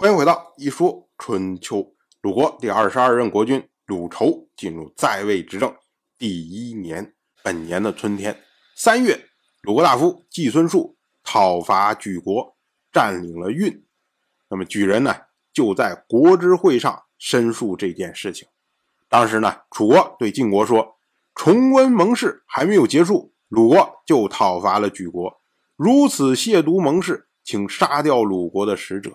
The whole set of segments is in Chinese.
欢迎回到一说春秋。鲁国第二十二任国君鲁仇进入在位执政第一年，本年的春天三月，鲁国大夫季孙树讨伐莒国，占领了郓。那么莒人呢，就在国之会上申诉这件事情。当时呢，楚国对晋国说：“重温盟誓还没有结束，鲁国就讨伐了莒国，如此亵渎盟誓，请杀掉鲁国的使者。”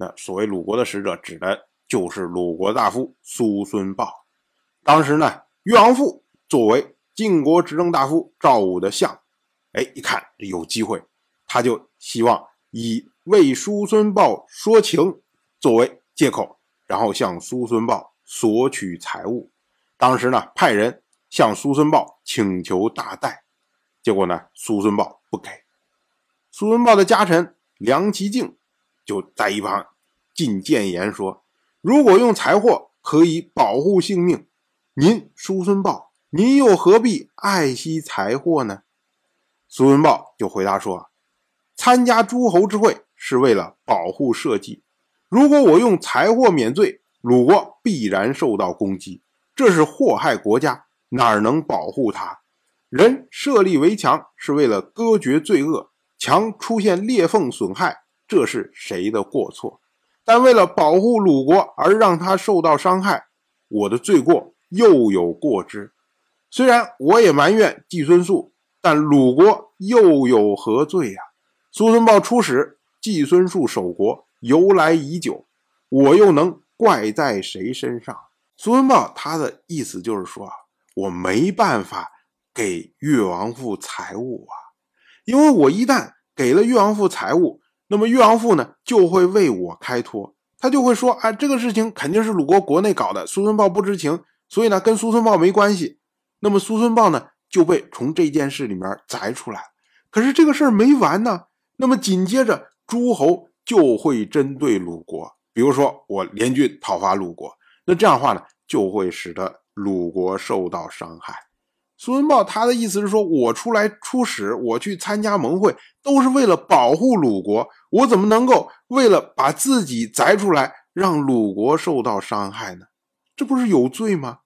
那所谓鲁国的使者，指的就是鲁国大夫苏孙豹。当时呢，越王父作为晋国执政大夫赵武的相，哎，一看有机会，他就希望以为苏孙豹说情作为借口，然后向苏孙豹索取财物。当时呢，派人向苏孙豹请求大贷，结果呢，苏孙豹不给。苏孙豹的家臣梁其敬就在一旁。进谏言说：“如果用财货可以保护性命，您叔孙豹，您又何必爱惜财货呢？”苏孙豹就回答说：“参加诸侯之会是为了保护社稷，如果我用财货免罪，鲁国必然受到攻击，这是祸害国家，哪能保护他？人设立围墙是为了隔绝罪恶，墙出现裂缝损害，这是谁的过错？”但为了保护鲁国而让他受到伤害，我的罪过又有过之。虽然我也埋怨季孙宿，但鲁国又有何罪呀？苏孙豹出使，季孙宿守国，由来已久，我又能怪在谁身上？苏孙豹他的意思就是说啊，我没办法给越王父财物啊，因为我一旦给了越王父财物。那么越王父呢，就会为我开脱，他就会说啊，这个事情肯定是鲁国国内搞的，苏孙豹不知情，所以呢，跟苏孙豹没关系。那么苏孙豹呢，就被从这件事里面摘出来。可是这个事儿没完呢，那么紧接着诸侯就会针对鲁国，比如说我联军讨伐鲁国，那这样的话呢，就会使得鲁国受到伤害。苏文豹他的意思是说，我出来出使，我去参加盟会，都是为了保护鲁国，我怎么能够为了把自己摘出来，让鲁国受到伤害呢？这不是有罪吗？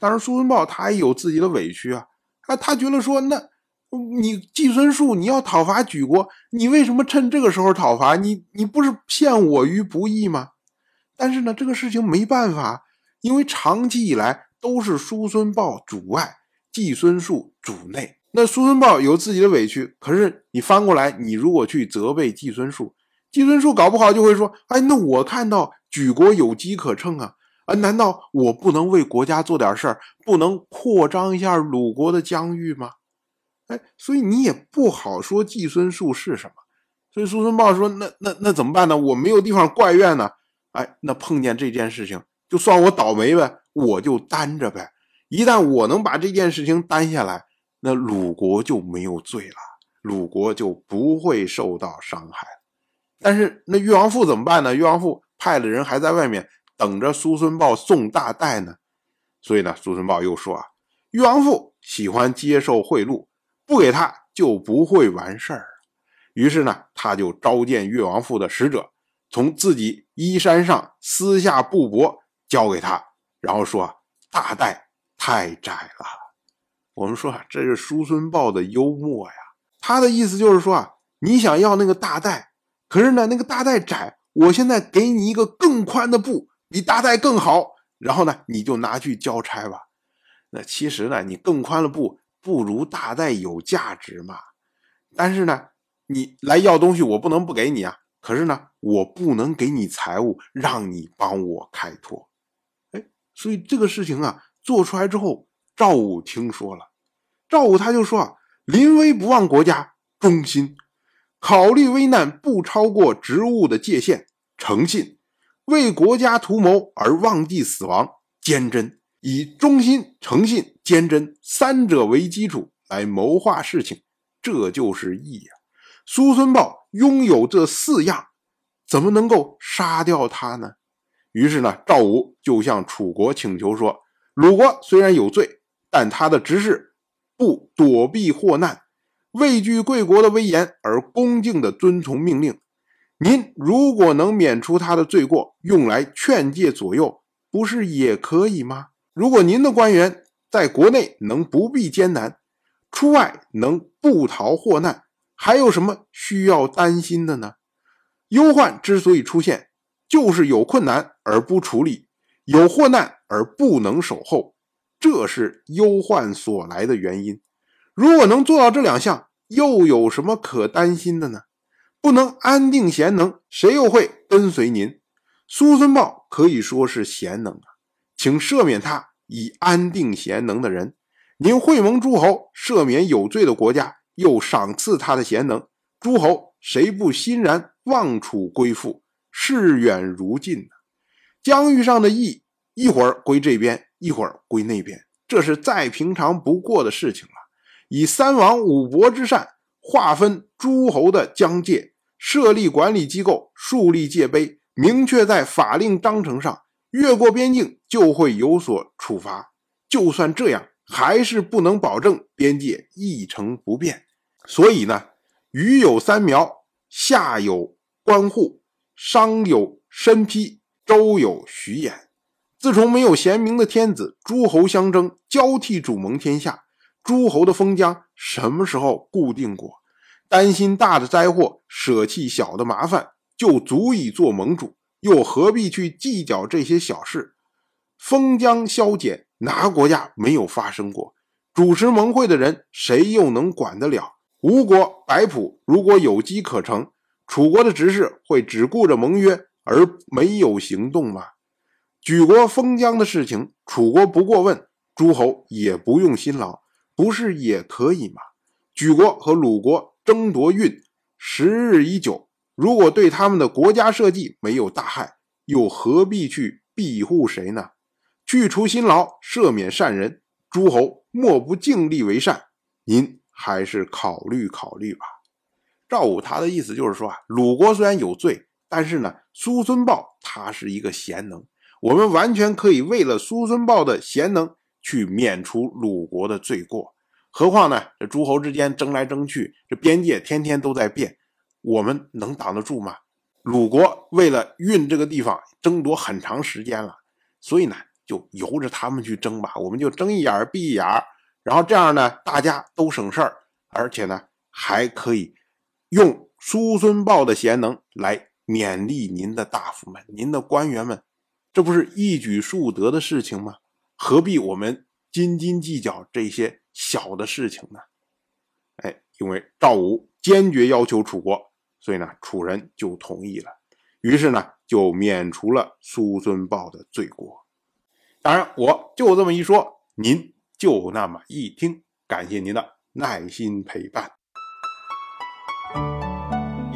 当然，苏文豹他也有自己的委屈啊，啊，他觉得说，那你季孙树你要讨伐举国，你为什么趁这个时候讨伐？你你不是陷我于不义吗？但是呢，这个事情没办法，因为长期以来都是苏孙豹阻碍。季孙树主内，那苏孙豹有自己的委屈。可是你翻过来，你如果去责备季孙树，季孙树搞不好就会说：“哎，那我看到举国有机可乘啊，啊，难道我不能为国家做点事儿，不能扩张一下鲁国的疆域吗？”哎，所以你也不好说季孙树是什么。所以苏孙豹说：“那那那怎么办呢？我没有地方怪怨呢。哎，那碰见这件事情，就算我倒霉呗，我就担着呗。”一旦我能把这件事情担下来，那鲁国就没有罪了，鲁国就不会受到伤害。但是那越王父怎么办呢？越王父派的人还在外面等着苏孙豹送大代呢。所以呢，苏孙豹又说啊，越王父喜欢接受贿赂，不给他就不会完事儿。于是呢，他就召见越王父的使者，从自己衣衫上撕下布帛交给他，然后说大代。太窄了，我们说啊，这是叔孙豹的幽默呀。他的意思就是说啊，你想要那个大袋，可是呢，那个大袋窄，我现在给你一个更宽的布，比大袋更好，然后呢，你就拿去交差吧。那其实呢，你更宽的布不如大袋有价值嘛。但是呢，你来要东西，我不能不给你啊。可是呢，我不能给你财物，让你帮我开拓。哎，所以这个事情啊。做出来之后，赵武听说了，赵武他就说啊：“临危不忘国家，忠心；考虑危难不超过职务的界限，诚信；为国家图谋而忘记死亡，坚贞。以忠心、诚信、坚贞三者为基础来谋划事情，这就是义呀。苏孙豹拥有这四样，怎么能够杀掉他呢？于是呢，赵武就向楚国请求说。”鲁国虽然有罪，但他的执事不躲避祸难，畏惧贵国的威严而恭敬地遵从命令。您如果能免除他的罪过，用来劝诫左右，不是也可以吗？如果您的官员在国内能不避艰难，出外能不逃祸难，还有什么需要担心的呢？忧患之所以出现，就是有困难而不处理，有祸难而不能守候，这是忧患所来的原因。如果能做到这两项，又有什么可担心的呢？不能安定贤能，谁又会跟随您？苏孙豹可以说是贤能啊，请赦免他以安定贤能的人。您会盟诸侯赦免有罪的国家，又赏赐他的贤能，诸侯谁不欣然望楚归附？视远如近呢？疆域上的义，一会儿归这边，一会儿归那边，这是再平常不过的事情了。以三王五伯之善，划分诸侯的疆界，设立管理机构，树立界碑，明确在法令章程上，越过边境就会有所处罚。就算这样，还是不能保证边界一成不变。所以呢，禹有三苗，夏有关户，商有申批，周有徐衍。自从没有贤明的天子，诸侯相争，交替主盟天下。诸侯的封疆什么时候固定过？担心大的灾祸，舍弃小的麻烦，就足以做盟主，又何必去计较这些小事？封疆削减，哪个国家没有发生过？主持盟会的人，谁又能管得了？吴国、白浦如果有机可乘，楚国的执事会只顾着盟约而没有行动吗？举国封疆的事情，楚国不过问，诸侯也不用辛劳。不是也可以吗？举国和鲁国争夺运，时日已久。如果对他们的国家社稷没有大害，又何必去庇护谁呢？去除辛劳，赦免善人，诸侯莫不尽力为善。您还是考虑考虑吧。赵武他的意思就是说啊，鲁国虽然有罪，但是呢，苏孙豹他是一个贤能，我们完全可以为了苏孙豹的贤能。去免除鲁国的罪过，何况呢？这诸侯之间争来争去，这边界天天都在变，我们能挡得住吗？鲁国为了运这个地方争夺很长时间了，所以呢，就由着他们去争吧，我们就睁一眼闭一眼，然后这样呢，大家都省事儿，而且呢，还可以用叔孙豹的贤能来勉励您的大夫们、您的官员们，这不是一举数得的事情吗？何必我们斤斤计较这些小的事情呢？哎，因为赵武坚决要求楚国，所以呢，楚人就同意了。于是呢，就免除了苏孙豹的罪过。当然，我就这么一说，您就那么一听。感谢您的耐心陪伴。《